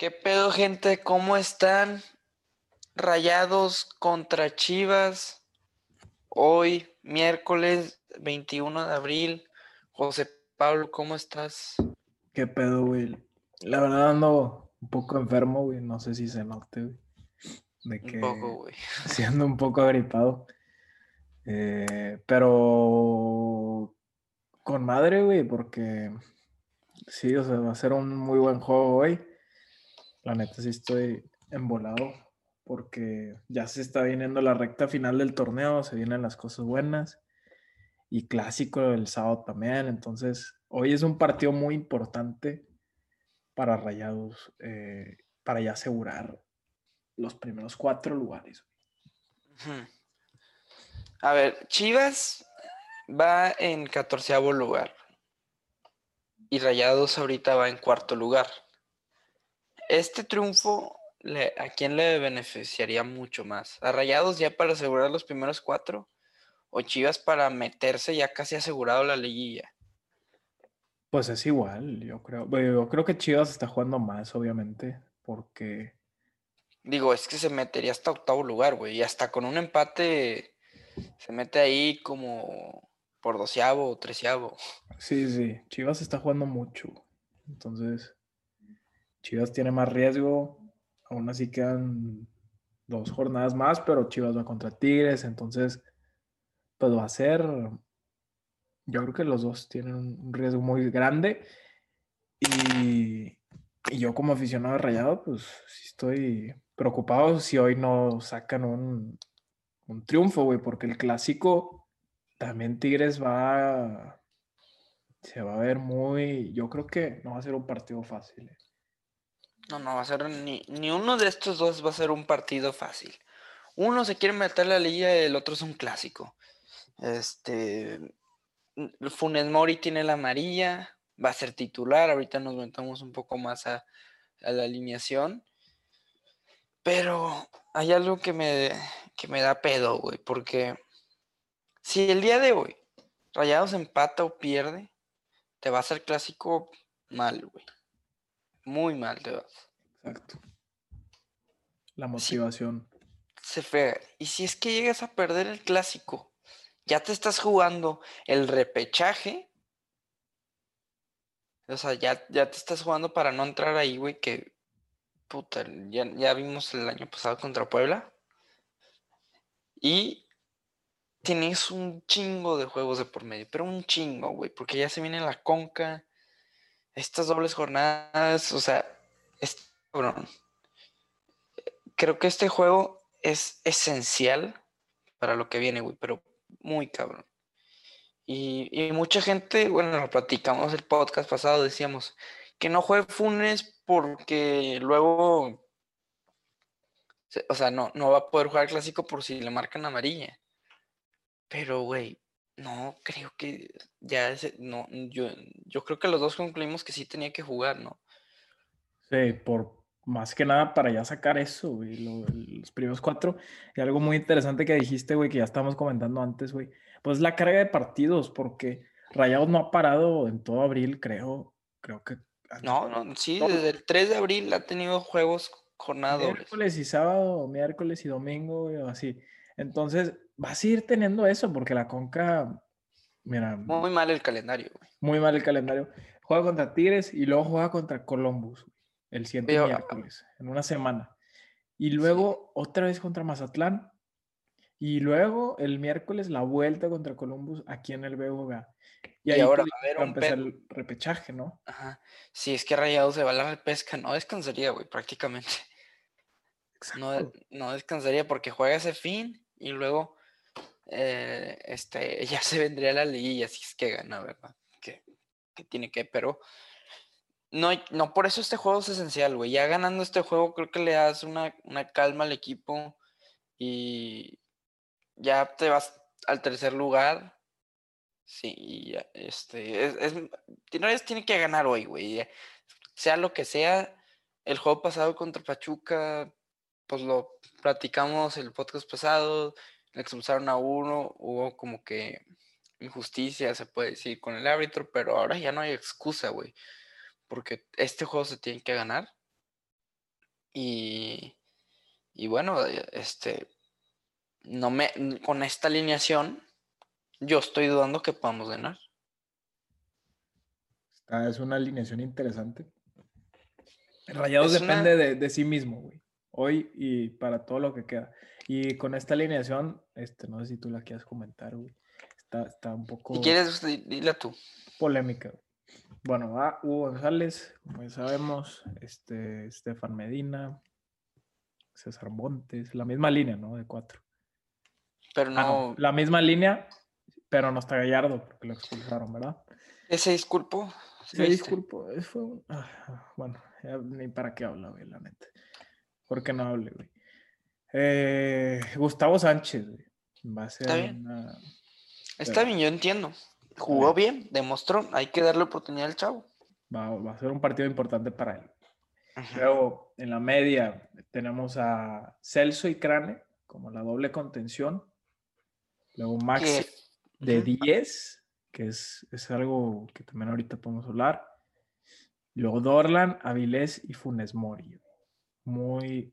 ¿Qué pedo, gente? ¿Cómo están? Rayados contra Chivas. Hoy, miércoles 21 de abril. José Pablo, ¿cómo estás? ¿Qué pedo, güey? La verdad ando un poco enfermo, güey. No sé si se note, güey. De que Un poco, güey. siendo un poco agripado. Eh, pero con madre, güey, porque sí, o sea, va a ser un muy buen juego hoy. La neta sí estoy embolado porque ya se está viniendo la recta final del torneo, se vienen las cosas buenas y clásico el sábado también. Entonces, hoy es un partido muy importante para Rayados, eh, para ya asegurar los primeros cuatro lugares. A ver, Chivas va en catorceavo lugar. Y Rayados ahorita va en cuarto lugar. Este triunfo, le- ¿a quién le beneficiaría mucho más? ¿A Rayados ya para asegurar los primeros cuatro? ¿O Chivas para meterse ya casi asegurado la liguilla? Pues es igual, yo creo. Yo creo que Chivas está jugando más, obviamente, porque Digo, es que se metería hasta octavo lugar, güey. Y hasta con un empate se mete ahí como por doceavo o treceavo. sí, sí, Chivas está jugando mucho. Entonces, Chivas tiene más riesgo. Aún así quedan dos jornadas más, pero Chivas va contra Tigres, entonces, pues va a ser. Yo creo que los dos tienen un riesgo muy grande. Y, yo, como aficionado Rayado, pues estoy preocupado si hoy no sacan un, un triunfo, güey, porque el clásico también Tigres va. Se va a ver muy. Yo creo que no va a ser un partido fácil. eh. No, no va a ser ni, ni uno de estos dos va a ser un partido fácil. Uno se quiere meter la liga y el otro es un clásico. Este Funes Mori tiene la amarilla, va a ser titular. Ahorita nos metemos un poco más a, a la alineación. Pero hay algo que me, que me da pedo, güey, porque si el día de hoy Rayados empata o pierde, te va a hacer clásico mal, güey. Muy mal te vas. Exacto. La motivación. se frega. Y si es que llegas a perder el clásico, ya te estás jugando el repechaje. O sea, ya, ya te estás jugando para no entrar ahí, güey, que puta, ya, ya vimos el año pasado contra Puebla. Y tienes un chingo de juegos de por medio, pero un chingo, güey, porque ya se viene la conca, estas dobles jornadas, o sea, es cabrón creo que este juego es esencial para lo que viene, güey, pero muy cabrón. Y, y mucha gente, bueno, lo platicamos el podcast pasado, decíamos que no juegue Funes porque luego, o sea, no, no va a poder jugar clásico por si le marcan amarilla. Pero, güey, no, creo que ya, ese- no, yo, yo creo que los dos concluimos que sí tenía que jugar, ¿no? Sí, por más que nada para ya sacar eso, güey, lo- los primeros cuatro. Y algo muy interesante que dijiste, güey, que ya estábamos comentando antes, güey, pues la carga de partidos, porque Rayados no ha parado en todo abril, creo, creo que No, no, sí, Todo. desde el 3 de abril ha tenido juegos jornada dobles. miércoles y sábado, miércoles y domingo, güey, así. Entonces, vas a ir teniendo eso, porque la Conca, mira, Muy mal el calendario, güey. muy mal el calendario. Juega contra Tigres y luego juega contra Columbus güey, el siguiente Pero, ah, miércoles, en una semana. Y luego otra vez contra Mazatlán. Y luego el miércoles la vuelta contra Columbus aquí en el BBVA. Y ahí ahora va a haber un empezar el repechaje, ¿no? Ajá. Si es que Rayados se va a la repesca, no descansaría, güey, prácticamente. No, no descansaría porque juega ese fin y luego eh, este, ya se vendría la liguilla si es que gana, ¿verdad? Que, que tiene que, pero no, no por eso este juego es esencial, güey. Ya ganando este juego creo que le das una, una calma al equipo y ya te vas al tercer lugar. Sí, este, es, tiene que ganar hoy, güey. Sea lo que sea, el juego pasado contra Pachuca, pues lo platicamos el podcast pasado, le expulsaron a uno, hubo como que injusticia, se puede decir, con el árbitro, pero ahora ya no hay excusa, güey. Porque este juego se tiene que ganar. Y, y bueno, este, no me, con esta alineación, yo estoy dudando que podamos ganar. es una alineación interesante. Rayados depende de, de, sí mismo, güey. Hoy y para todo lo que queda. Y con esta alineación, este, no sé si tú la quieras comentar, güey. Está, está un poco. Si quieres, dile tú. Polémica. Bueno, va Hugo González, como ya sabemos, este, Estefan Medina, César Montes, la misma línea, ¿no? De cuatro. Pero ah, no. la misma línea, pero no está Gallardo porque lo expulsaron, ¿verdad? Ese disculpo. Se disculpo. Fue un... Ah, bueno, ni para qué habla, güey, la neta. ¿Por qué no hable, güey? Eh, Gustavo Sánchez, Va a ser Está bien. Está bien, yo entiendo. Jugó bien, demostró. Hay que darle oportunidad al chavo. Va, a ser un partido importante para él. Luego, en la media, tenemos a Celso y Crane como la doble contención. Luego Maxi de 10, que es, es, algo que también ahorita podemos hablar. Luego Dorlan, Avilés y Funes Mori. Muy,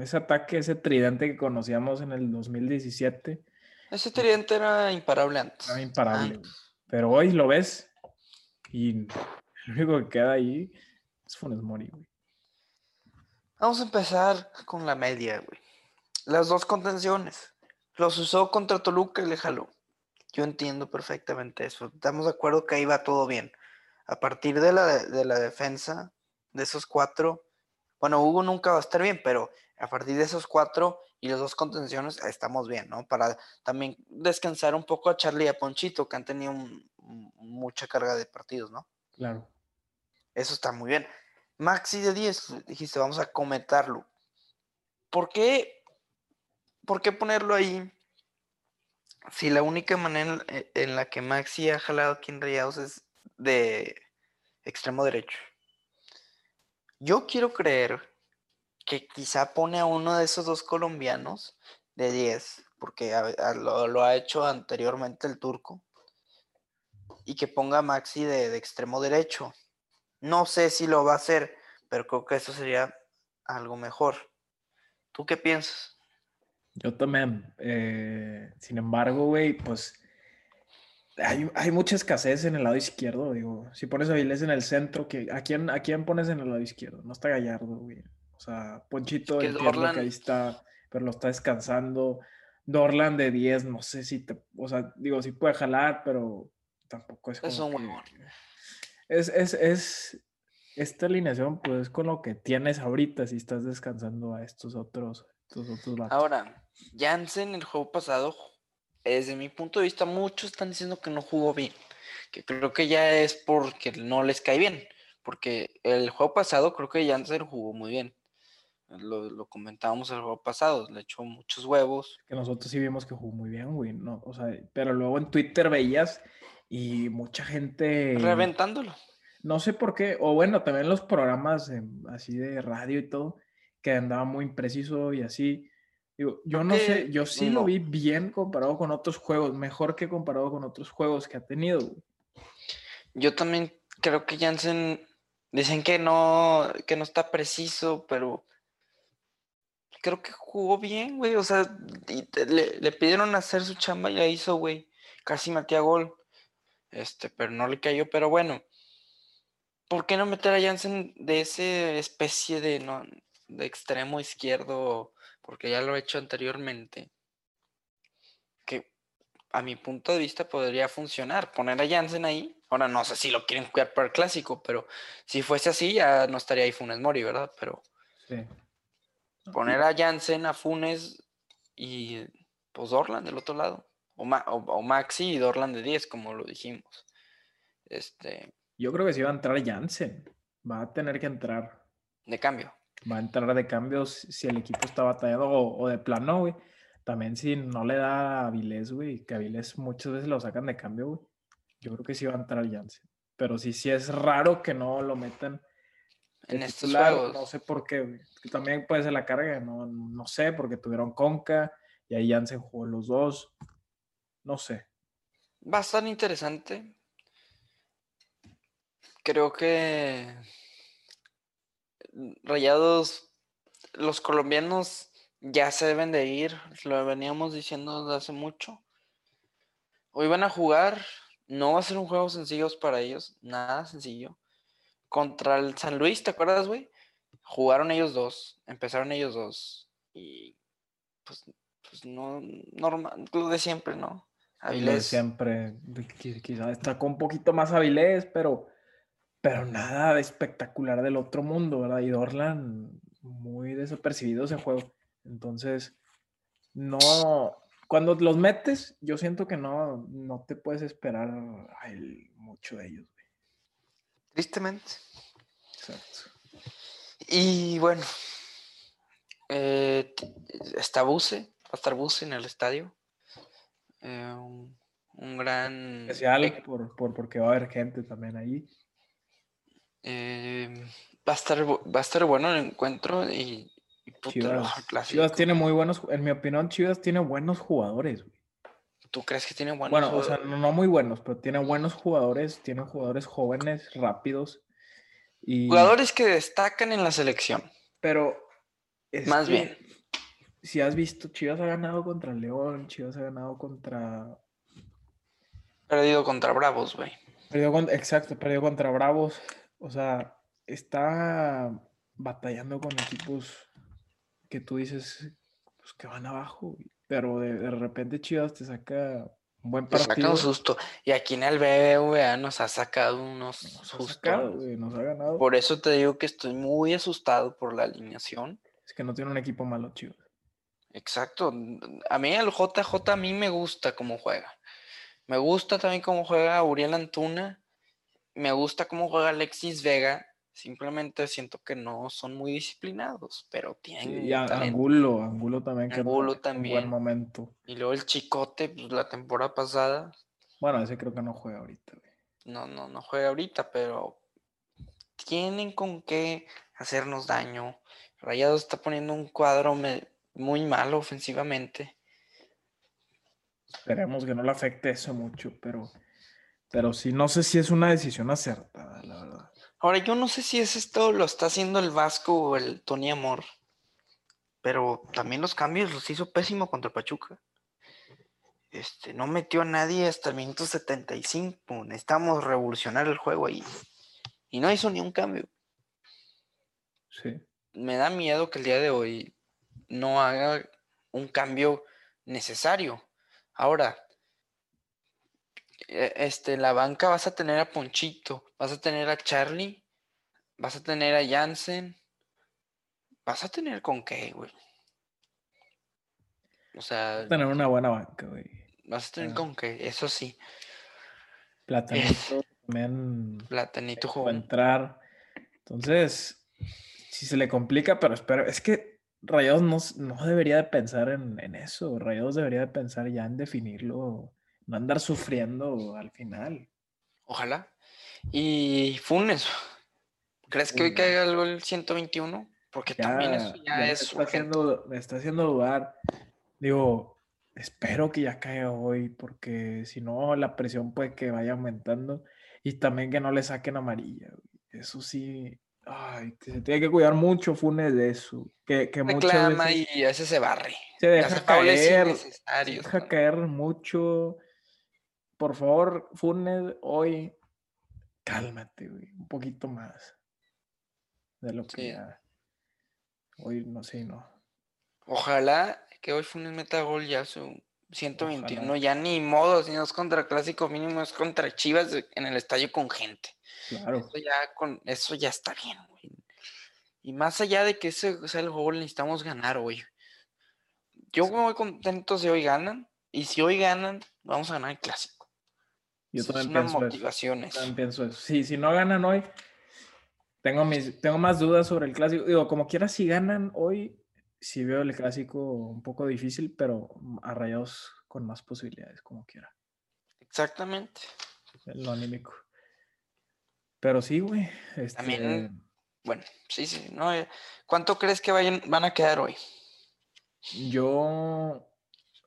ese ataque, ese tridente que conocíamos en el 2017. Ese tridente era imparable antes. Era imparable. Pero hoy lo ves y lo único que queda ahí es Funes Mori, güey. Vamos a empezar con la media, güey. Las dos contenciones. Los usó contra Toluca y le jaló. Yo entiendo perfectamente eso. Estamos de acuerdo que ahí va todo bien. A partir de la, de la defensa, de esos cuatro, bueno, Hugo nunca va a estar bien, pero a partir de esos cuatro y las dos contenciones estamos bien, ¿no? Para también descansar un poco a Charlie y a Ponchito, que han tenido mucha carga de partidos, ¿no? Claro. Eso está muy bien. Maxi de 10, dijiste, vamos a comentarlo. ¿Por qué, ¿Por qué ponerlo ahí? Si la única manera en la que Maxi ha jalado aquí en Rayados es de extremo derecho. Yo quiero creer que quizá pone a uno de esos dos colombianos de 10, porque lo, ha hecho anteriormente el turco, y que ponga a Maxi de, extremo derecho. No sé si lo va a hacer, pero creo que eso sería algo mejor. ¿Tú qué piensas? Yo también. Eh, sin embargo, güey, pues hay, mucha escasez en el lado izquierdo, digo. Si pones a Vilés en el centro, ¿a, quién, ¿a quién pones en el lado izquierdo? No está Gallardo, güey. O sea, Ponchito es que, que ahí está, pero lo está descansando. Dorlan de 10, no sé si te. O sea, digo, sí puede jalar, pero tampoco es como. Es un es, es, es, Esta alineación, pues es con lo que tienes ahorita si estás descansando a estos otros. Estos otros Ahora, Jansen el juego pasado desde mi punto de vista, muchos están diciendo que no jugó bien, que creo que ya es porque no les cae bien, porque el juego pasado creo que Janssen jugó muy bien. Lo, comentábamos el juego pasado, le echó muchos huevos. Que nosotros sí vimos que jugó muy bien, güey, no, o sea, pero luego en Twitter veías y mucha gente... Reventándolo. No sé por qué, o bueno, también los programas así de radio y todo, que andaba muy impreciso y así yo no sé, yo sí lo vi bien comparado con otros juegos, mejor que comparado con otros juegos que ha tenido. Yo también creo que Jansen dicen que no, que no está preciso, pero creo que jugó bien, güey. O sea, le, pidieron hacer su chamba y la hizo, güey. Casi metía gol. Este, pero no le cayó. Pero bueno, ¿por qué no meter a Jansen de ese especie de, no, de extremo izquierdo? Porque ya lo he hecho anteriormente, que a mi punto de vista podría funcionar. Poner a Jansen ahí, ahora no sé si lo quieren jugar para el clásico, pero si fuese así ya no estaría ahí Funes Mori, ¿verdad? Pero poner a Jansen, a Funes y pues Dorlan del otro lado. O, o, Maxi y Dorlan de 10, como lo dijimos. Este. Yo creo que si va a entrar Jansen. Va a tener que entrar. De cambio va a entrar de cambios si el equipo está batallado o, de plano, güey. También si no le da a Avilés, güey, que Avilés muchas veces lo sacan de cambio, güey. Yo creo que sí va a entrar Janssen. Pero sí, sí es raro que no lo metan en estos juegos. No sé por qué, güey. También puede ser la carga, no, no sé, porque tuvieron Conca y ahí Janssen jugó los dos. No sé. Va a estar interesante. Creo que Rayados los colombianos ya se deben de ir, lo veníamos diciendo desde hace mucho. Hoy van a jugar, no va a ser un juego sencillo para ellos, nada sencillo. Contra el San Luis, ¿te acuerdas, güey? Jugaron ellos dos, empezaron ellos dos. Y pues, pues no, normal, lo de siempre, ¿no? Avilés. siempre, quizás está con un poquito más Avilés, pero, pero nada de espectacular del otro mundo, ¿verdad? Y Dorlan muy desapercibido ese juego. Entonces, no, cuando los metes, yo siento que no, no te puedes esperar mucho de ellos. Tristemente. Exacto. Y bueno, eh, está Buse, va a estar Buse en el estadio. Eh, un, gran... Especial por, por, porque va a haber gente también ahí. Eh, va, a estar, va a estar bueno el encuentro y, Chivas, tiene muy buenos, en mi opinión, Chivas tiene buenos jugadores. ¿Tú crees que tiene buenos Bueno, o sea, no, muy buenos, pero tiene buenos jugadores, tiene jugadores jóvenes, rápidos. Y... Jugadores que destacan en la selección. Pero... Más bien si has visto, Chivas ha ganado contra León, Chivas ha ganado contra. Perdido contra Bravos, güey. Exacto, perdió contra Bravos. O sea, está batallando con equipos que tú dices pues, que van abajo, pero de, repente Chivas te saca un buen partido. Te saca un susto. Y aquí en el BBVA nos ha sacado unos sustos. nos ha ganado. Por eso te digo que estoy muy asustado por la alineación. Es que no tiene un equipo malo, Chivas. Exacto. A mí el JJ a mí me gusta cómo juega. Me gusta también cómo juega Uriel Antuna. Me gusta cómo juega Alexis Vega. Simplemente siento que no son muy disciplinados, pero tienen. y Angulo, Angulo también. Angulo también. buen momento. Y luego el Chicote, pues la temporada pasada. Bueno, ese creo que no juega ahorita. No, no, no juega ahorita, pero tienen con qué hacernos daño. Rayado está poniendo un cuadro muy malo ofensivamente. Esperemos que no le afecte eso mucho, pero, pero sí, no sé si es una decisión acertada, la verdad. Ahora, yo no sé si es esto lo está haciendo el Vasco o el Tony Amor, pero también los cambios los hizo pésimo contra Pachuca. Este, no metió a nadie hasta el minuto 75. Necesitamos revolucionar el juego ahí. Y no hizo ni un cambio. Sí. Me da miedo que el día de hoy no haga un cambio necesario. Ahora, este, la banca vas a tener a Ponchito, vas a tener a Charlie, vas a tener a Jansen, vas a tener con qué, güey. O sea. Vas a tener una buena banca, güey. Vas a tener ah. con qué, eso sí. Platanito también. Platanito jugó. entrar. Entonces, si se le complica, pero espero. Es que Rayados no, debería de pensar en, eso. Rayados debería de pensar ya en definirlo, no andar sufriendo al final. Ojalá. Y Funes, ¿crees que hoy caiga algo el 121? Porque también eso ya, es. Me está, haciendo, me está haciendo dudar. Digo, espero que ya caiga hoy, porque si no, la presión puede que vaya aumentando. Y también que no le saquen amarilla. Eso sí, Ay, que se tiene que cuidar mucho Funes de eso. Que, que muchas veces y veces se barre. Se deja caer. Se deja caer mucho. Por favor, Funes, hoy cálmate, güey. Un poquito más. De lo que ya. Hoy no sé, no. Ojalá que hoy Funes meta gol ya su 121. Ya ni modo, si no es contra Clásico mínimo, es contra Chivas en el estadio con gente. Claro. Eso ya, con, eso ya está bien, güey. Y más allá de que ese sea el juego, necesitamos ganar hoy. Yo me voy contento si hoy ganan. Y si hoy ganan, vamos a ganar el clásico. Yo también pienso motivaciones. También pienso eso. Sí, si no ganan hoy, tengo, mis, tengo más dudas sobre el clásico. Digo, como quiera, si ganan hoy, sí veo el clásico un poco difícil, pero a rayados con más posibilidades, como quiera. Exactamente. Lo anímico. Pero sí, güey. También, este bueno, sí, sí. No, eh, ¿Cuánto crees que vayan, van a quedar hoy? Yo,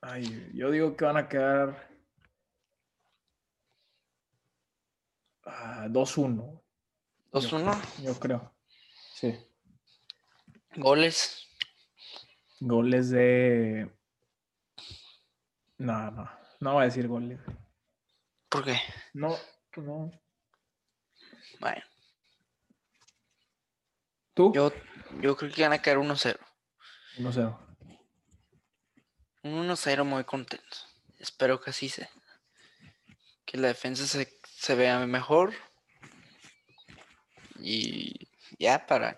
ay, yo digo que van a quedar 2-1. ¿2-1? Yo, creo, sí. ¿Goles? Goles de. No, no. No voy a decir goles. ¿Por qué? No, pues no. Bueno, ¿Tú? yo, yo creo que van a caer 1-0. 1-0. Un 1-0 muy contento. Espero que así sea. Que la defensa se, se vea mejor. Y ya para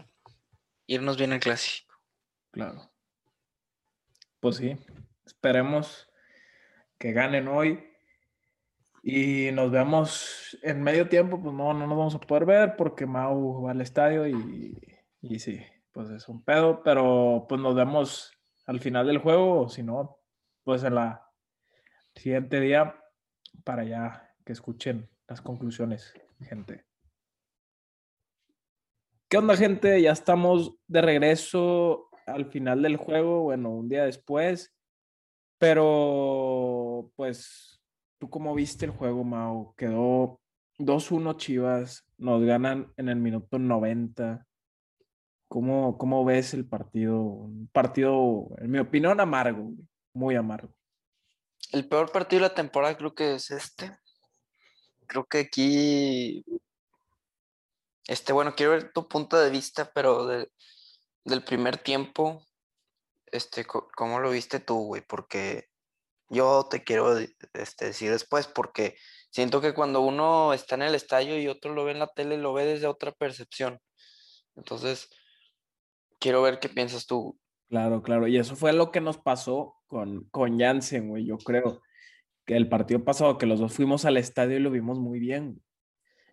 irnos bien al clásico. Claro. Pues sí. Esperemos que ganen hoy. Y nos vemos en medio tiempo, pues no, no nos vamos a poder ver porque Mau va al estadio y, y sí, pues es un pedo, pero pues nos vemos al final del juego, o si no, pues en la siguiente día para ya que escuchen las conclusiones, gente. ¿Qué onda, gente? Ya estamos de regreso al final del juego, bueno, un día después, pero pues, ¿tú cómo viste el juego, Mau? Quedó 2-1 Chivas, nos ganan en el minuto 90. ¿Cómo, ¿Cómo ves el partido? Un partido, en mi opinión, amargo, muy amargo. El peor partido de la temporada creo que es este. Creo que aquí. Este, bueno, quiero ver tu punto de vista, pero de- del primer tiempo, este, ¿cómo lo viste tú, güey? Porque yo te quiero este, decir después, porque siento que cuando uno está en el estadio y otro lo ve en la tele, lo ve desde otra percepción. Entonces, quiero ver qué piensas tú. Claro, claro. Y eso fue lo que nos pasó con, con Jansen, güey. Yo creo que el partido pasado, que los dos fuimos al estadio y lo vimos muy bien.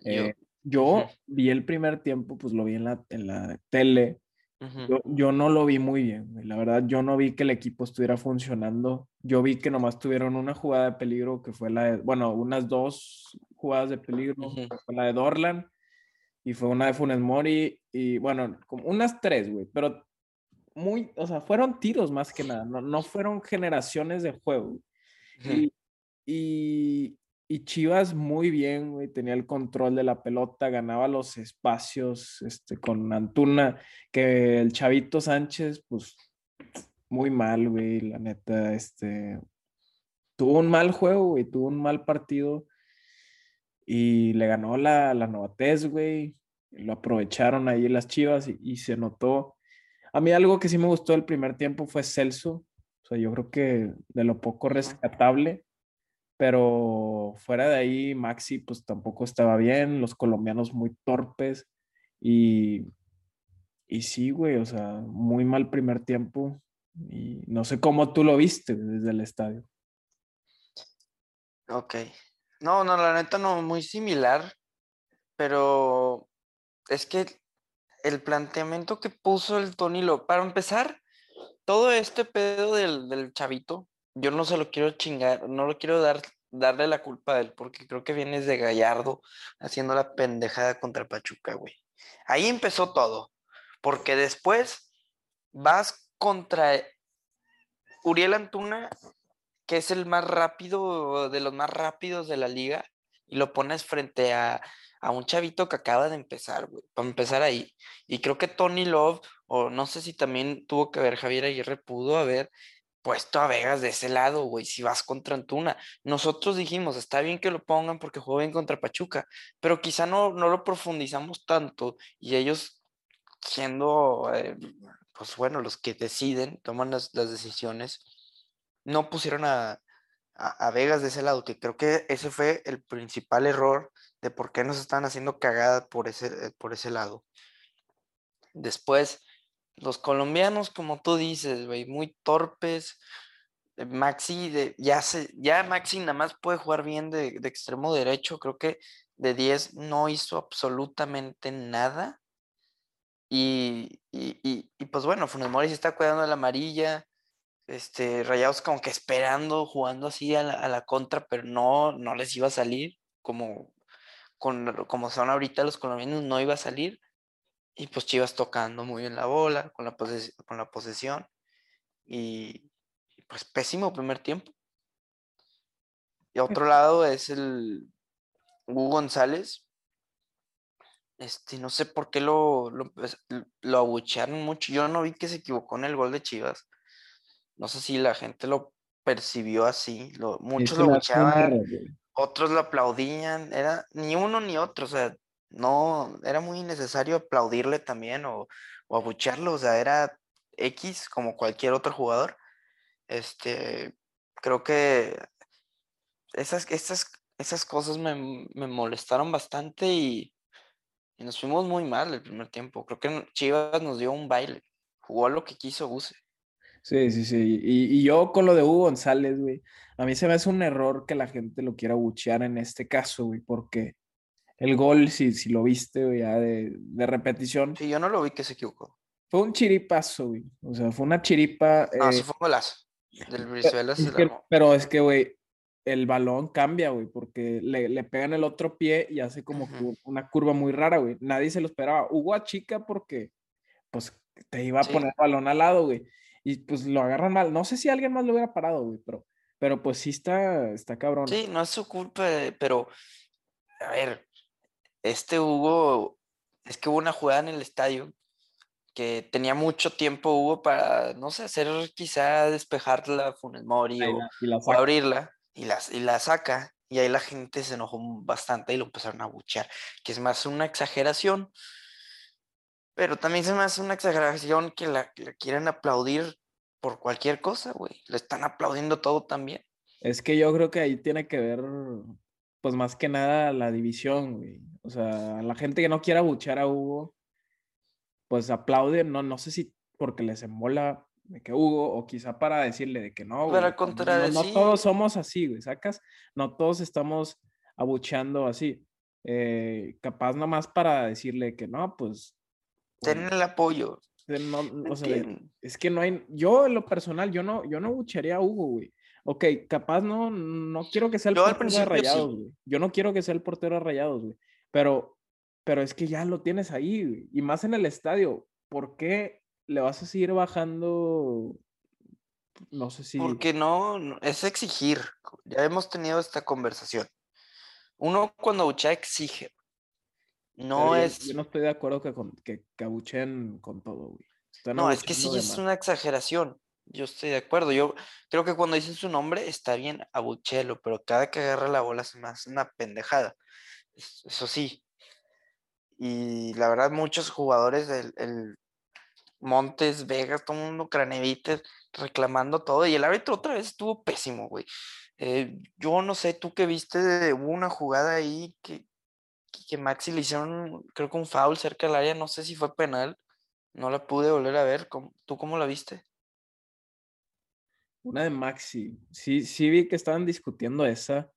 Yo- Eh, yo Ujú. vi el primer tiempo, pues lo vi en la, en la tele. Ujú, Yo, yo no lo vi muy bien. La verdad, yo no vi que el equipo estuviera funcionando. Yo vi que nomás tuvieron una jugada de peligro, que fue la de, bueno, unas dos jugadas de peligro, Ujú. que fue la de Dorlan y fue una de Funes Mori y bueno, como unas tres, güey, pero muy, o sea, fueron tiros más que nada, no, no fueron generaciones de juego. Y, y, y Chivas muy bien, güey, tenía el control de la pelota, ganaba los espacios este, con Antuna, que el Chavito Sánchez, pues muy mal, güey, la neta, este, tuvo un mal juego, güey, tuvo un mal partido y le ganó la, la Novatez, güey, lo aprovecharon ahí las Chivas y, y se notó. A mí algo que sí me gustó del primer tiempo fue Celso, o sea, yo creo que de lo poco rescatable, pero fuera de ahí Maxi pues tampoco estaba bien, los colombianos muy torpes y, y sí, güey, o sea, muy mal primer tiempo y no sé cómo tú lo viste desde el estadio. Ok. No, no, la neta no, muy similar, pero es que el planteamiento que puso el Tony Lo, para empezar, todo este pedo del, del chavito, yo no se lo quiero chingar, no lo quiero dar, darle la culpa a él, porque creo que vienes de Gallardo haciendo la pendejada contra Pachuca, güey. Ahí empezó todo, porque después vas contra Uriel Antuna, que es el más rápido, de los más rápidos de la liga, y lo pones frente a, a un chavito que acaba de empezar, güey, para empezar ahí. Y creo que Tony Love, o no sé si también tuvo que ver Javier Aguirre, pudo haber puesto a Vegas de ese lado, güey, si vas contra Antuna. Nosotros dijimos, está bien que lo pongan porque juega bien contra Pachuca, pero quizá no, no lo profundizamos tanto y ellos siendo, eh, pues bueno, los que deciden, toman las, las decisiones, no pusieron a, a, a Vegas de ese lado, que creo que ese fue el principal error de por qué nos están haciendo cagada por ese, eh, por ese lado. Después, los colombianos, como tú dices, güey, muy torpes. Maxi, de, ya, se, ya Maxi nada más puede jugar bien de, de extremo derecho. Creo que de 10 no hizo absolutamente nada. Y, y, y, y pues bueno, Funes Mori se está cuidando de la amarilla. Este, Rayados como que esperando, jugando así a la, a la contra, pero no, no les iba a salir como, con, como son ahorita los colombianos, no iba a salir. Y pues Chivas tocando muy bien la bola, con la, poses con la posesión. Y, y, pues pésimo primer tiempo. Y otro lado es el Hugo González. Este, no sé por qué lo, lo, pues, lo abuchearon mucho. Yo no vi que se equivocó en el gol de Chivas. No sé si la gente lo percibió así. Lo, muchos lo güey. otros lo aplaudían. Era ni uno ni otro. O sea, no era muy innecesario aplaudirle también o, o abuchearlo. O sea, era X como cualquier otro jugador. Este, creo que esas, esas, esas cosas me, me molestaron bastante y, y nos fuimos muy mal el primer tiempo. Creo que Chivas nos dio un baile. Jugó lo que quiso Buse. Sí, sí, sí. Y, y yo con lo de Hugo González, güey, a mí se me hace un error que la gente lo quiera buchear en este caso, güey, porque el gol, si, si lo viste, güey, ya de, de repetición, Sí, yo no lo vi que se equivocó. fue un chiripazo, güey. O sea, fue una chiripa. No, eh, sí fue un golazo. Del Pe- Brizuela se que- pero es que, güey, el balón cambia, güey, porque le, le pegan el otro pie y hace como una curva muy rara, güey. Nadie se lo esperaba. Hugo a chica porque, pues, te iba a Sí. poner el balón al lado, güey. Y pues lo agarran mal. No sé si alguien más lo hubiera parado, güey, pero, pero pues sí está, está cabrón. Sí, no es su culpa, eh, pero a ver, este Hugo, es que hubo una jugada en el estadio que tenía mucho tiempo Hugo para, no sé, hacer quizá despejarla a Funes Mori o, la- la abrirla y la, y la saca y ahí la gente se enojó bastante y lo empezaron a buchear, que es más una exageración, pero también se me hace una exageración que la, la quieren aplaudir por cualquier cosa, güey, le están aplaudiendo todo también. Es que yo creo que ahí tiene que ver, pues más que nada la división, güey. O sea, la gente que no quiera buchar a Hugo, pues aplaude, no, no sé si porque les embola de que Hugo, o quizá para decirle de que no, Para güey, no- no, todos somos así, güey, ¿sacas? No todos estamos abucheando así. Eh, capaz nomás para decirle que no, pues, Ten el apoyo. no- o sea, es que no hay, yo en lo personal, yo no, yo no bucharía a Hugo, güey. Ok, capaz no, no quiero que sea el Yo portero de sí. Rayados, güey. Yo no quiero que sea el portero de Rayados, güey. Pero, pero es que ya lo tienes ahí, güey. Y más en el estadio. ¿Por qué le vas a seguir bajando? No sé si. Porque no, es exigir. Ya hemos tenido esta conversación. Uno cuando buchea exige. No es. yo no estoy de acuerdo que, con, que, que abucheen con todo, güey. Están No, es que sí es una exageración. Yo estoy de acuerdo. Yo creo que cuando dicen su nombre está bien abuchelo, pero cada que agarra la bola se me hace una pendejada. Es- Eso sí. Y la verdad, muchos jugadores del el Montes, Vegas, todo el mundo, Cranevites, reclamando todo. Y el árbitro otra vez estuvo pésimo, güey. Eh, yo no sé, tú que viste, hubo una jugada ahí que, que- Maxi le hicieron, creo que un foul cerca del área, no sé si fue penal. No la pude volver a ver. ¿cómo- ¿Tú cómo la viste? Una de Maxi. Sí, sí vi que estaban discutiendo esa,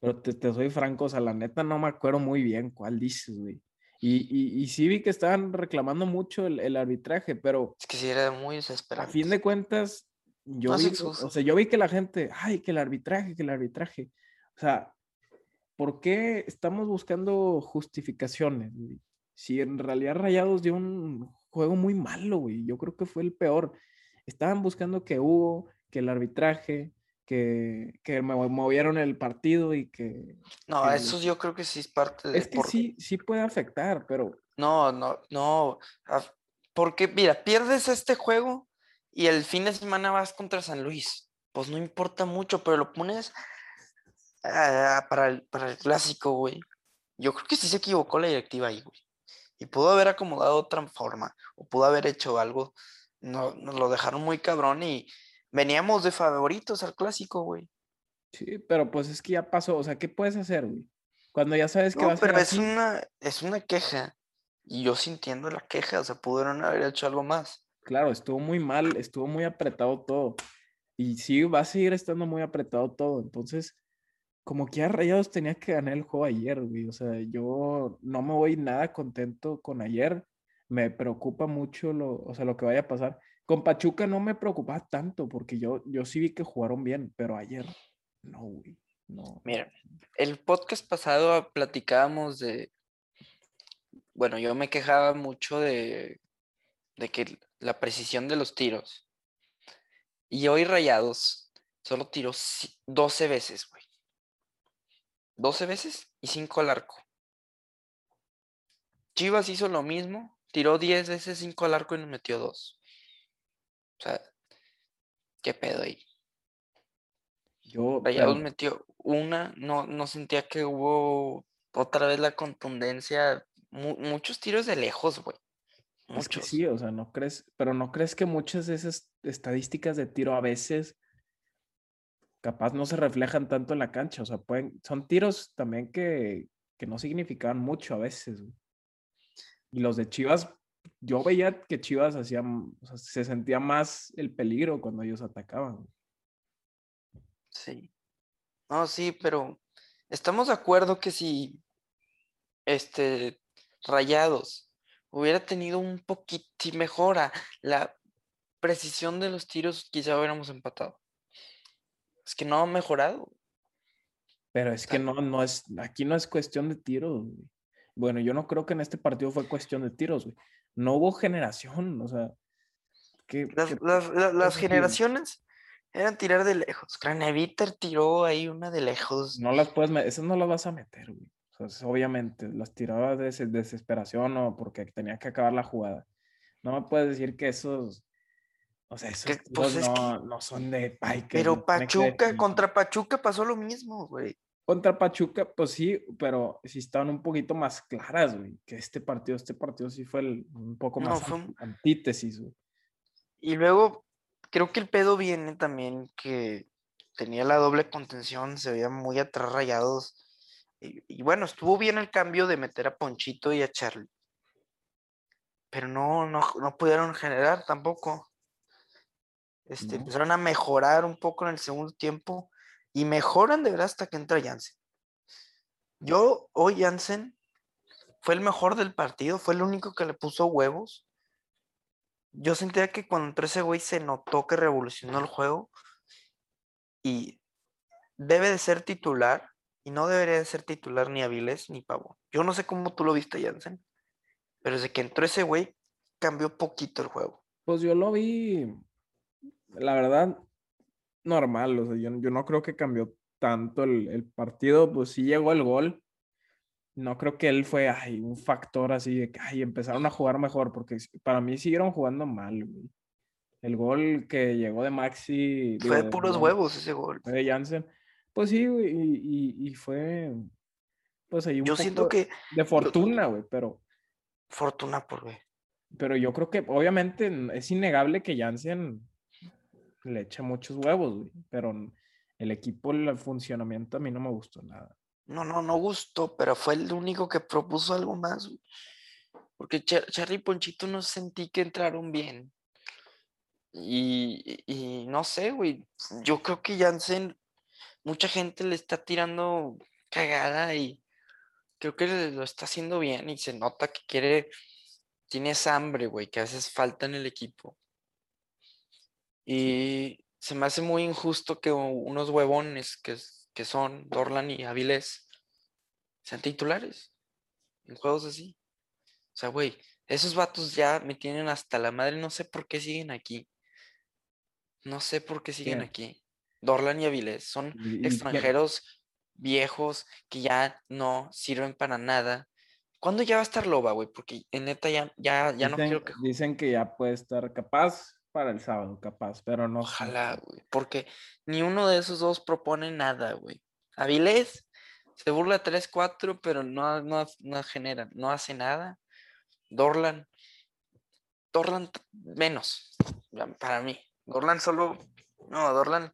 pero te, te soy franco, o sea, la neta no me acuerdo muy bien cuál dices, güey. Y, y, y sí vi que estaban reclamando mucho el, el arbitraje, pero Es que sí era muy a desesperante. fin de cuentas, yo No vi, o sea, yo vi que la gente, ay, que el arbitraje, que el arbitraje. O sea, ¿por qué estamos buscando justificaciones, güey? Si en realidad Rayados dio un juego muy malo, güey. Yo creo que fue el peor. Estaban buscando que hubo, que el arbitraje, que, que me movieron el partido y que... No, que- eso yo creo que sí es parte de. Es que por- sí, sí puede afectar, pero No, no, no. Porque, mira, pierdes este juego y el fin de semana vas contra San Luis. Pues no importa mucho, pero lo pones ah, para, el, para el clásico, güey. Yo creo que sí se equivocó la directiva ahí, güey. Y pudo haber acomodado otra forma, o pudo haber hecho algo. No, nos lo dejaron muy cabrón y veníamos de favoritos al clásico, güey. sí, pero pues es que ya pasó. O sea, ¿qué puedes hacer, güey? Cuando ya sabes que No, va a ser pero es así, una, es una queja. Y yo sintiendo la queja, o sea, pudieron haber hecho algo más. claro, estuvo muy mal, estuvo muy apretado todo. Y sí, va a seguir estando muy apretado todo. Entonces, como que ya Rayados tenía que ganar el juego ayer, güey. O sea, yo no me voy nada contento con ayer. Me preocupa mucho lo, o sea, lo que vaya a pasar. Con Pachuca no me preocupaba tanto porque yo, yo sí vi que jugaron bien, pero ayer no, güey. No. Mira, el podcast pasado platicábamos de, bueno, yo me quejaba mucho de, de que la precisión de los tiros. Y hoy Rayados solo tiró ci- 12 veces, güey. 12 veces y 5 al arco. Chivas hizo lo mismo, tiró 10 veces, 5 al arco y nos metió 2. O sea, ¿Qué pedo ahí? Yo, Rayados pero- metió una, no, no sentía que hubo otra vez la contundencia. mu- muchos tiros de lejos, güey. Es que Muchos. sí, o sea, no crees, pero no crees que muchas de esas estadísticas de tiro a veces capaz no se reflejan tanto en la cancha, o sea, pueden, son tiros también que, que no significaban mucho a veces. güey. Y los de Chivas, yo veía que Chivas o sea, se sentía más el peligro cuando ellos atacaban. Sí. No, sí, pero estamos de acuerdo que si este Rayados hubiera tenido un poquito, si mejora la precisión de los tiros, quizá hubiéramos empatado. Es que no ha mejorado. Pero es que no, no es, aquí no es cuestión de tiros. güey. Bueno, yo no creo que en este partido fue cuestión de tiros, güey. No hubo generación, o sea, ¿qué, Las, qué- las- la- las generaciones eran tirar de lejos. Craneviter tiró ahí una de lejos. no las puedes, esas no las vas a meter, güey. O sea, es- obviamente, las tiraba de des- desesperación o porque tenía que acabar la jugada. No me puedes decir que esos, o sea, esos que, pues, que- no, no son de Pike. Pero Pachuca, contra Pachuca pasó lo mismo, güey. Contra Pachuca, pues sí, pero sí estaban un poquito más claras, güey, que este partido, este partido sí fue el- un poco No, más fue antítesis, güey. Y luego creo que el pedo viene también que tenía la doble contención, se veía muy atrás rayados. Y, y bueno, estuvo bien el cambio de meter a Ponchito y a Charlie. Pero no, no, no pudieron generar tampoco. Este, No. Empezaron a mejorar un poco en el segundo tiempo y mejoran de verdad hasta que entra Jansen. Yo, hoy Jansen fue el mejor del partido, fue el único que le puso huevos. Yo sentía que cuando entró ese güey se notó que revolucionó el juego y debe de ser titular y no debería de ser titular ni Avilés ni Pavón. Yo no sé cómo tú lo viste, Jansen, pero desde que entró ese güey cambió poquito el juego. Pues yo lo vi, la verdad, normal. O sea, yo, yo no creo que cambió tanto el, el partido. Pues sí llegó el gol. No creo que él fue ay, un factor así de que ay, empezaron a jugar mejor, porque para mí siguieron jugando mal. güey. El gol que llegó de Maxi. Fue de de- puros de- huevos ese gol. fue de Jansen. Pues sí, güey, y, y- y fue. Pues ahí un Yo poco siento que de fortuna, güey, pero. fortuna por güey. Pero yo creo que obviamente es innegable que Jansen le echa muchos huevos, güey. Pero el equipo, el funcionamiento a mí no me gustó nada. No, no, no gustó, pero fue el único que propuso algo más. Porque Char- Charlie y Ponchito no sentí que entraron bien. Y, y no sé, güey. Yo creo que Jansen, mucha gente le está tirando cagada y creo que lo está haciendo bien y se nota que quiere, tiene esa hambre, güey, que a veces falta en el equipo. Y se me hace muy injusto que unos huevones que, que son Dorlan y Avilés sean titulares en juegos así. O sea, güey, esos vatos ya me tienen hasta la madre, no sé por qué siguen aquí. No sé por qué siguen ¿Quién? aquí. Dorlan y Avilés son Y- y quién- extranjeros viejos que ya no sirven para nada. ¿Cuándo ya va a estar Loba, güey? Porque en neta ya, ya, ya no quiero que dicen que ya puede estar capaz para el sábado, capaz, pero no. Ojalá, güey. Porque ni uno de esos dos propone nada, güey. Avilés se burla 3-4, pero no, no, no genera, no hace nada. Dorlan. Dorlan menos, para mí. Dorlan solo. No, Dorlan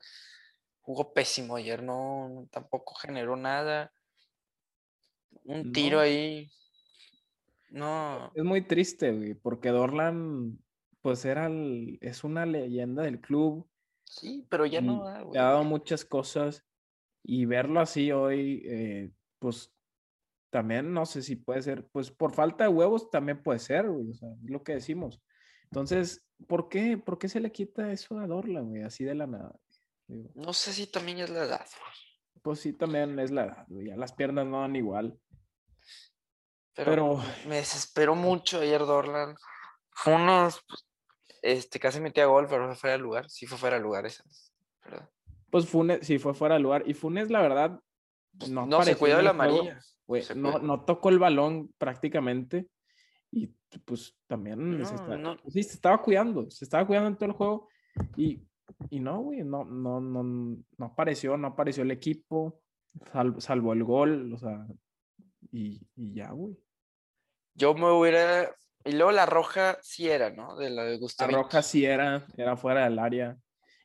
jugó pésimo ayer, no, tampoco generó nada. Un tiro No. ahí. No. Es muy triste, güey, porque Dorlan, pues era el- es una leyenda del club. Sí, pero ya no. le güey. ha dado muchas cosas y verlo así hoy, eh, pues también no sé si puede ser, pues por falta de huevos también puede ser, güey, o sea, es lo que decimos. Entonces, ¿por qué, por qué se le quita eso a Dorlan, güey, así de la nada? Digo, No sé si también es la edad, güey. pues sí, también es la edad, güey, ya las piernas no dan igual. Pero, me desesperó mucho ayer Dorlan. Funes, pues, este, casi metía gol, pero fue fuera de lugar. Sí fue fuera de lugar esa, ¿verdad? Pues Funes, sí fue fuera de lugar. Y Funes, la verdad, Pues, no, no, se cuidó de la amarilla. se no, no tocó el balón prácticamente. Y pues también se, No, está- no. sí, se estaba cuidando, se estaba cuidando en todo el juego. Y y no, güey, no, no, no, no apareció, no apareció el equipo, sal- salvo el gol, o sea, y, y ya, güey. Yo me hubiera. Y luego la roja sí era, ¿no? De la de La Gustavo. roja sí era, era fuera del área.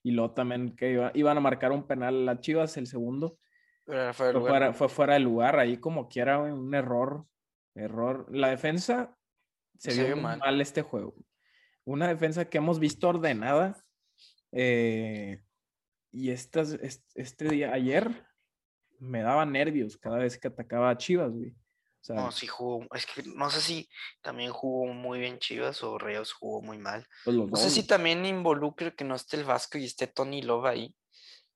Y luego también que iba- iban a marcar un penal a Chivas, el segundo. Pero Fue fuera, fue fuera de lugar, ahí como quiera, un error. Error. La defensa se, Se vio mal. mal. este juego. Una defensa que hemos visto ordenada. eh, y estas, es- este, día, ayer, me daba nervios cada vez que atacaba a Chivas, güey. O sea, No, sí jugó. Es que no sé si también jugó muy bien Chivas o Reyes jugó muy mal. pues No sé si también involucre que no esté el Vasco y esté Tony Love ahí.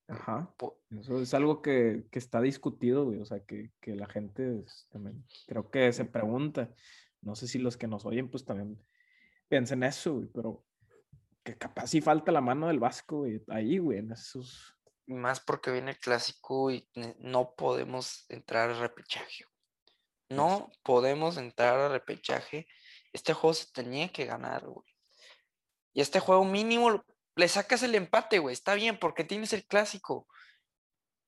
Ajá. Eso es algo que, que está discutido, güey. O sea, que, que la gente es- también creo que se pregunta. No sé si los que nos oyen, pues también piensen eso, güey. Pero que capaz si falta la mano del Vasco, güey. Ahí, güey, en esos. Más porque viene el clásico y no podemos entrar al repechaje. No podemos entrar al repechaje. Este juego se tenía que ganar, güey. Y este juego mínimo le sacas el empate, güey. Está bien porque tienes el clásico.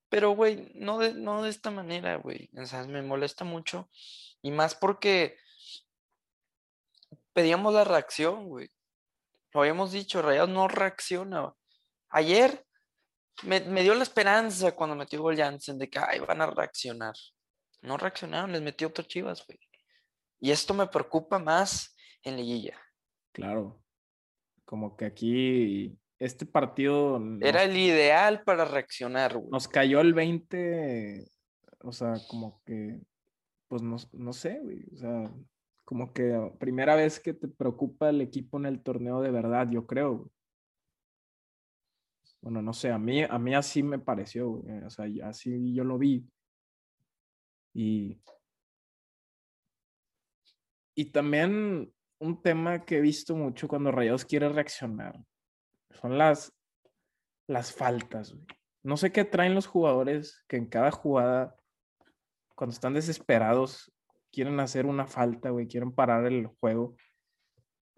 Pero, güey, no de, no de esta manera, güey. O sea, me molesta mucho. Y más porque pedíamos la reacción, güey. Lo habíamos dicho, Rayados no reacciona. Ayer me, me dio la esperanza cuando metió gol Jansen de que ay, van a reaccionar. No reaccionaron, les metió otro Chivas, güey. Y esto me preocupa más en liguilla. Claro. Como que aquí. Este partido. Era el ideal para reaccionar, güey. nos cayó el 20, o sea, como que, pues no, no sé, güey, o sea, como que primera vez que te preocupa el equipo en el torneo de verdad, yo creo. güey. Bueno, no sé, a mí, a mí así me pareció, güey, o sea, así yo lo vi. Y, y también un tema que he visto mucho cuando Rayados quiere reaccionar son las, las faltas. No sé qué traen los jugadores que en cada jugada, cuando están desesperados, quieren hacer una falta, güey, quieren parar el juego.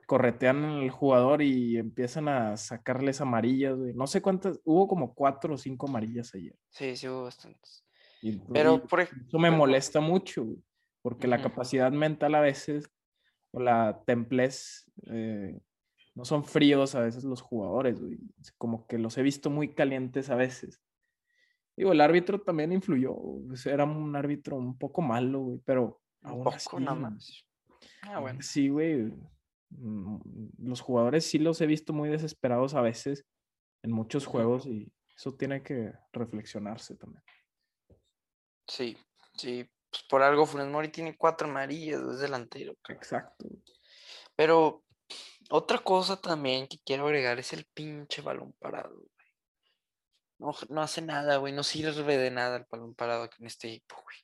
Corretean al jugador y empiezan a sacarles amarillas, güey. No sé cuántas, hubo como cuatro o cinco amarillas ayer. Sí, sí hubo bastantes. Y, Pero, por eso me molesta mucho, güey, porque la capacidad mental a veces, o la templez, eh, no son fríos a veces los jugadores, güey. Como que los he visto muy calientes a veces. Digo, el árbitro también influyó, pues, era un árbitro un poco malo, güey, pero Un poco nada más. Ah, bueno. así, güey, mm, los jugadores sí los he visto muy desesperados a veces en muchos juegos y eso tiene que reflexionarse también. Sí, sí. Pues por algo Funes Mori tiene cuatro amarillas, es delantero. cabrón. Exacto. Pero otra cosa también que quiero agregar es el pinche balón parado, güey. No, no hace nada, güey. No sirve de nada el balón parado aquí en este equipo, güey.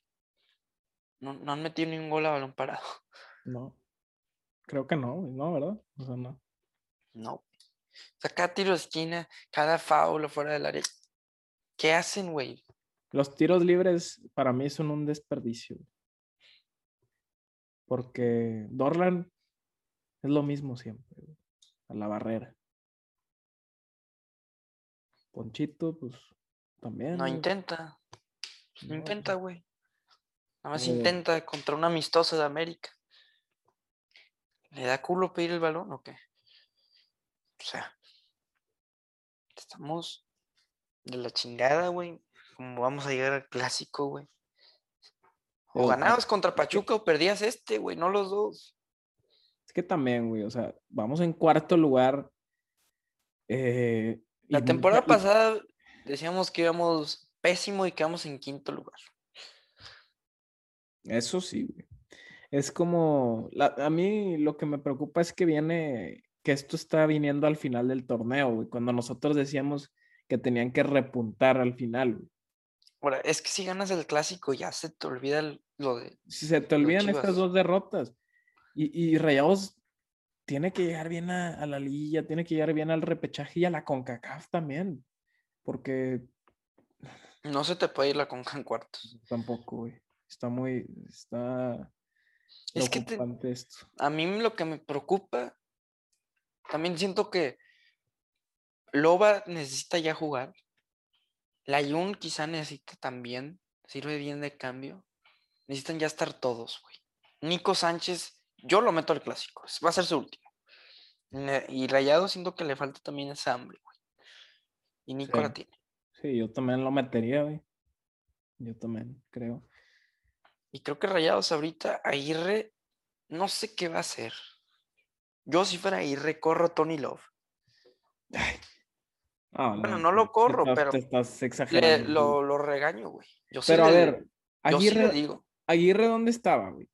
No, no han metido ni un gol a balón parado. No. Creo que no, güey, no, ¿verdad? O sea, no. No. O sea, cada tiro de esquina, cada foul fuera del área. ¿Qué hacen, güey? Los tiros libres para mí son un desperdicio. Porque Dorlan es lo mismo siempre, a la barrera. Ponchito, pues también. No intenta. No no, intenta, güey. Nada más Eh, intenta contra un amistoso de América. ¿Le da culo pedir el balón o qué? O sea, estamos de la chingada, güey. Como vamos a llegar al clásico, güey. O ganabas contra que- Pachuca o perdías este, güey, no los dos. Es que también, güey, o sea, vamos en cuarto lugar. eh, La temporada y- pasada decíamos que íbamos pésimo y quedamos en quinto lugar. Eso sí, güey. Es como, la- a mí lo que me preocupa es que viene, que esto está viniendo al final del torneo, güey, cuando nosotros decíamos que tenían que repuntar al final, güey. Ahora, es que si ganas el clásico ya se te olvida lo de... Si se te olvidan estas dos derrotas y, y Rayados tiene que llegar bien a, a la liguilla, tiene que llegar bien al repechaje y a la CONCACAF también, porque No se te puede ir la conca en cuartos. tampoco, güey, está muy, está Es que te- esto. a mí lo que me preocupa, también siento que Loba necesita ya jugar. La Jun quizá necesita también. Sirve bien de cambio. Necesitan ya estar todos, güey. Nico Sánchez, yo lo meto al clásico. Va a ser su último. Y Rayado siento que le falta también esa hambre, güey. Y Nico la tiene. Sí, yo también lo metería, güey. Yo también, creo. Y creo que Rayados ahorita, Aguirre, no sé qué va a hacer. Yo si fuera Aguirre, corro Tony Love. Ah, bueno, no lo corro, pero te estás exagerando. lo, regaño, güey. Yo pero a ver, Aguirre, digo. Aguirre, ¿dónde estaba, güey?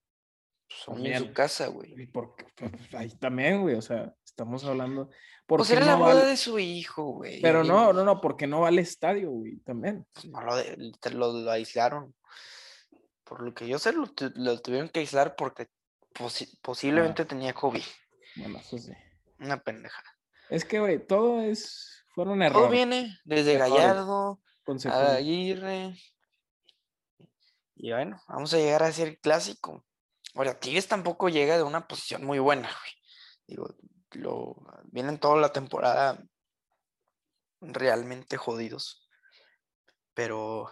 Pues en su casa, güey. Porque, pues, ahí también, güey, o sea, estamos hablando. Pues era la boda de su hijo, güey. Pero no, no, no, porque no va al estadio, güey, también. Pues no, lo, lo, aislaron. Por lo que yo sé, lo, tuvieron que aislar porque posiblemente tenía COVID. Bueno, eso sí. Una pendeja. Es que, güey, todo es. Fueron errores. Todo viene desde Gallardo, a Aguirre. Y bueno, vamos a llegar a ser clásico. Ahora, Tigres tampoco llega de una posición muy buena, güey. Digo, lo, vienen toda la temporada realmente jodidos. Pero,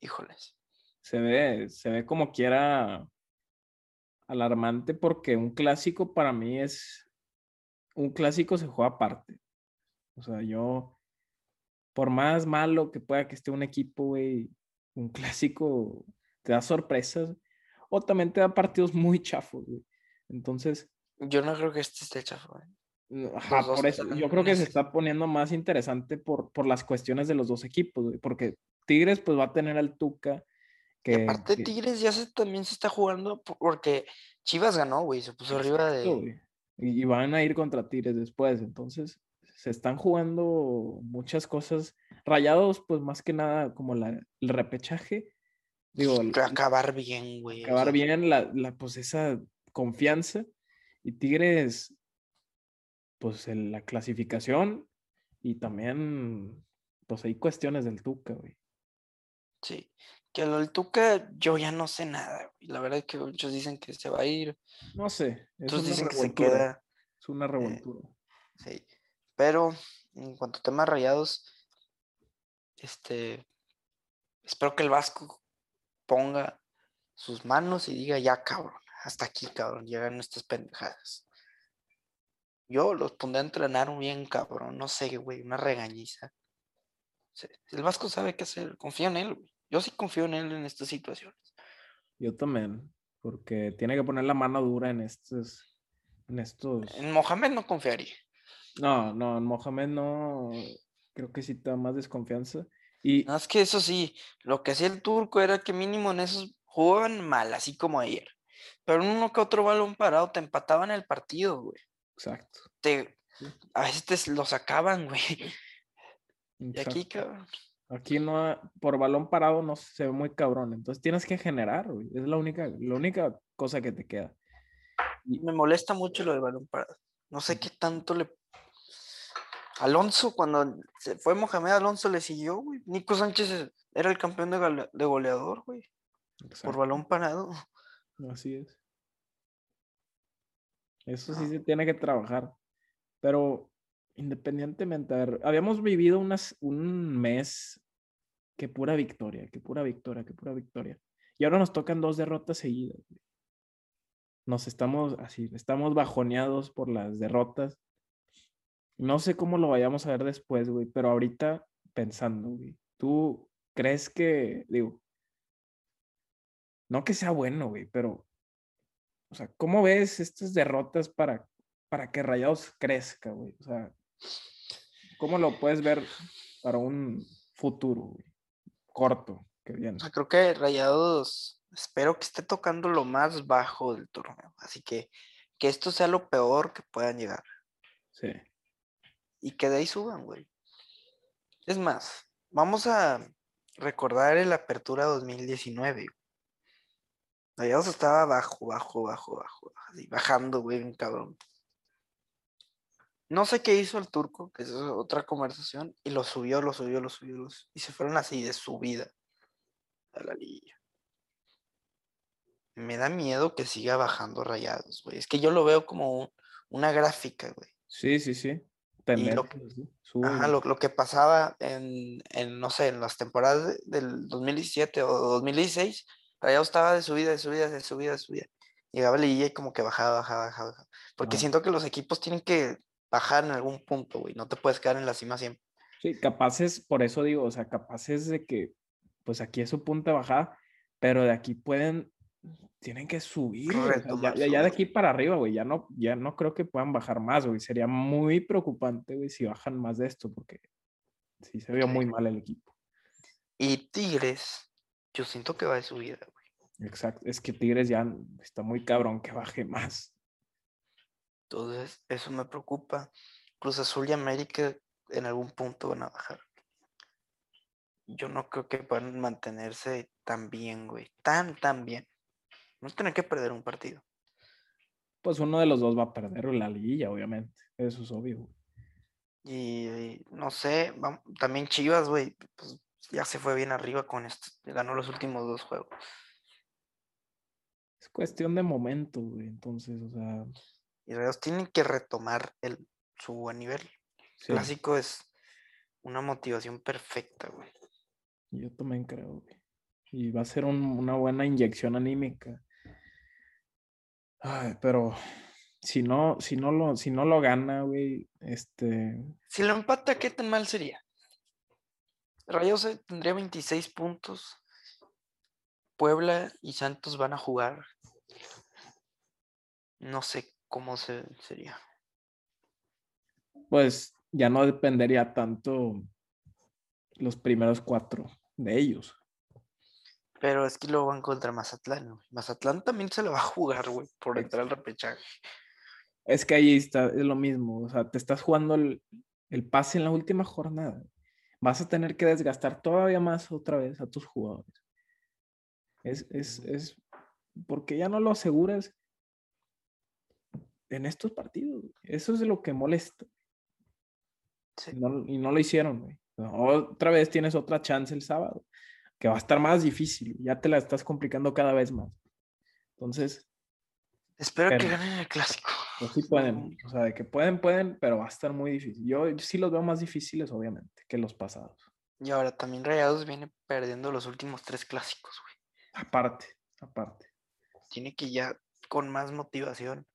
híjoles. Se ve, se ve como quiera alarmante porque un clásico para mí es. Un clásico se juega aparte. O sea, yo, por más malo que pueda que esté un equipo, güey, un clásico te da sorpresas o también te da partidos muy chafos, güey. Entonces, yo no creo que este esté chafo. Ajá, por eso, yo creo que se está poniendo más interesante por, por las cuestiones de los dos equipos, porque Tigres pues va a tener al Tuca. Que, aparte Tigres ya se, también se está jugando porque Chivas ganó, güey, se puso arriba de... Y, van a ir contra Tigres después, entonces se están jugando muchas cosas. Rayados, pues más que nada como la, el repechaje. Digo, acabar bien, güey. Acabar bien la, la, pues esa confianza y Tigres, pues en la clasificación y también, pues hay cuestiones del Tuca, güey. Sí, que lo del Tuca yo ya no sé nada, güey. La verdad es que muchos dicen que se va a ir. No sé. Otros dicen que se queda. Es una eh, revoltura. sí, pero en cuanto a temas rayados, este, espero que el Vasco ponga sus manos y diga ya, cabrón hasta aquí, cabrón, llegan estas pendejadas. Yo los pondré a entrenar bien, cabrón, no sé, güey, una regañiza. El Vasco sabe qué hacer, confío en él, güey. Yo sí confío en él en estas situaciones. Yo también, porque tiene que poner la mano dura en estos, en estos. En Mohamed no confiaría. No, no, en Mohamed no. Creo que sí te da más desconfianza. Y. No, es que eso sí, lo que hacía el turco era que mínimo en esos jugaban mal, así como ayer. Pero uno que otro balón parado te empataban el partido, güey. Exacto. Te, a veces te lo sacaban, güey. Y aquí, cabrón. Aquí no, por balón parado no se ve muy cabrón. Entonces tienes que generar, güey. Es la única, la única cosa que te queda. Y... Me molesta mucho lo del balón parado. No sé qué tanto le. Alonso, cuando se fue Mohamed Alonso, le siguió, güey. Nico Sánchez era el campeón de, goleador, güey. Por balón parado. Así es. Eso sí se tiene que trabajar. Pero independientemente, a ver, habíamos vivido unas, un mes que pura victoria, que pura victoria, que pura victoria. Y ahora nos tocan dos derrotas seguidas. Nos estamos así, estamos bajoneados por las derrotas. No sé cómo lo vayamos a ver después, güey, pero ahorita pensando, güey, ¿tú crees que, digo, no que sea bueno, güey, pero, o sea, ¿cómo ves estas derrotas para, para que Rayados crezca, güey? O sea, ¿cómo lo puedes ver para un futuro, güey? Corto, que viene. O sea, creo que Rayados, espero que esté tocando lo más bajo del torneo, así que que esto sea lo peor que puedan llegar. Sí. Y que de ahí suban, güey. Es más, vamos a recordar el Apertura 2019. Rayados estaba bajo, bajo, bajo, bajo, bajando, güey, un cabrón. No sé qué hizo el turco, que es otra conversación, y lo subió, lo subió, lo subió, y se fueron así de subida a la liguilla. Me da miedo que siga bajando rayados, güey. Es que yo lo veo como una gráfica, güey. Sí, sí, sí. Lo, ajá, lo, lo, que pasaba en, en, no sé, en las temporadas del 2017 o 2016, Rayados estaba de subida, de subida, de subida, de subida. Llegaba el y como que bajaba, bajaba, bajaba. Porque siento que los equipos tienen que bajar en algún punto, güey. No te puedes quedar en la cima siempre. Sí, capaces, por eso digo, o sea, capaces de que, pues aquí es su punta bajada, pero de aquí pueden, tienen que subir, ya, de aquí para arriba, güey, ya no, ya no creo que puedan bajar más, güey. Sería muy preocupante, güey, si bajan más de esto, porque sí se vio muy mal el equipo. Y Tigres, yo siento que va de subida, güey. Exacto, es que Tigres ya está muy cabrón que baje más. Entonces, eso me preocupa. Cruz Azul y América en algún punto van a bajar. Yo no creo que puedan mantenerse tan bien, güey. Tan, tan bien. No tienen que perder un partido. Pues uno de los dos va a perder la liguilla, obviamente. Eso es obvio. Y, no sé, también Chivas, güey, pues ya se fue bien arriba con esto. Ganó los últimos dos juegos. Es cuestión de momento, güey. Entonces, o sea. Y ellos tienen que retomar el, su nivel. Clásico es una motivación perfecta, güey. Yo también creo, güey. Y va a ser una buena inyección anímica. Ay, pero si no, si no lo, si no lo gana, güey, este. Si lo empata, ¿qué tan mal sería? Rayos tendría 26 puntos. Puebla y Santos van a jugar. No sé cómo se, sería. Pues ya no dependería tanto los primeros cuatro de ellos. Pero es que luego van contra Mazatlán, Mazatlán también se lo va a jugar, güey, por entrar al repechaje. Es que ahí está, es lo mismo. O sea, te estás jugando el, pase en la última jornada. Vas a tener que desgastar todavía más otra vez a tus jugadores. Es, es, es porque ya no lo aseguras en estos partidos. Eso es lo que molesta. y no lo hicieron, güey. Otra vez tienes otra chance el sábado que va a estar más difícil, ya te la estás complicando cada vez más. Entonces... Espero que ganen el clásico. Pues sí pueden, o sea, de que pueden, pueden, pero va a estar muy difícil. Yo, sí los veo más difíciles, obviamente, que los pasados. Y ahora también Rayados viene perdiendo los últimos tres clásicos, güey. Aparte, aparte. Tiene que ya con más motivación.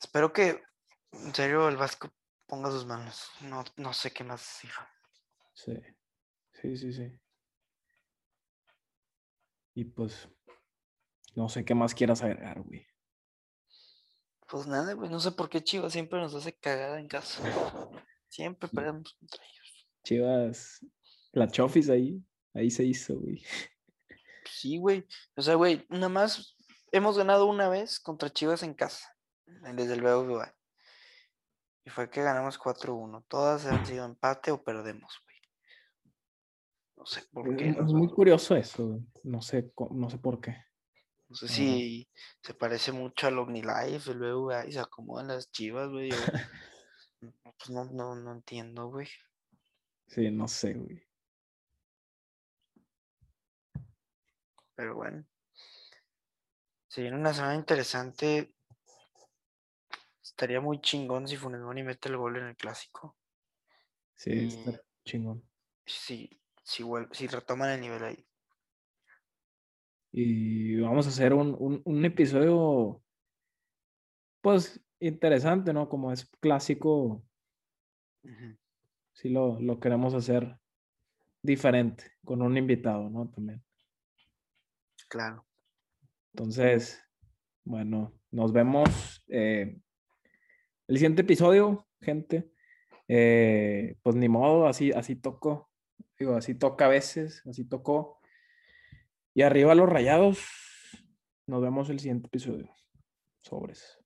Espero que, en serio, el Vasco ponga sus manos. No, no sé qué más, hija. Sí, sí, sí, sí. Y pues, no sé qué más quieras agregar, güey. Pues nada, güey, no sé por qué Chivas siempre nos hace cagada en casa. Siempre perdemos contra ellos. Chivas, la Chofis ahí, ahí se hizo, güey. Sí, güey. O sea, güey, nada más hemos ganado una vez contra Chivas en casa, desde el BBVA. Y fue que ganamos 4-1. Todas han sido empate o perdemos, no sé por qué. Es, muy curioso eso, no sé, no sé por qué. No sé si se parece mucho al OmniLife, luego ahí se acomodan las chivas, güey. pues no, no, no entiendo, güey. Sí, no sé, güey. Pero bueno. Se viene una semana interesante. Estaría muy chingón si Funemoni mete el gol en el clásico. Sí, está chingón. Sí, si, si retoman el nivel ahí. Y vamos a hacer un, episodio, pues, interesante, ¿no? Como es clásico, si lo, lo, queremos hacer diferente, con un invitado, ¿no? También. Claro. Entonces, bueno, nos vemos eh, el siguiente episodio, gente. Eh, pues ni modo, así, así tocó. Digo, así toca a veces, así tocó. Y arriba los rayados. Nos vemos el siguiente episodio. Sobres.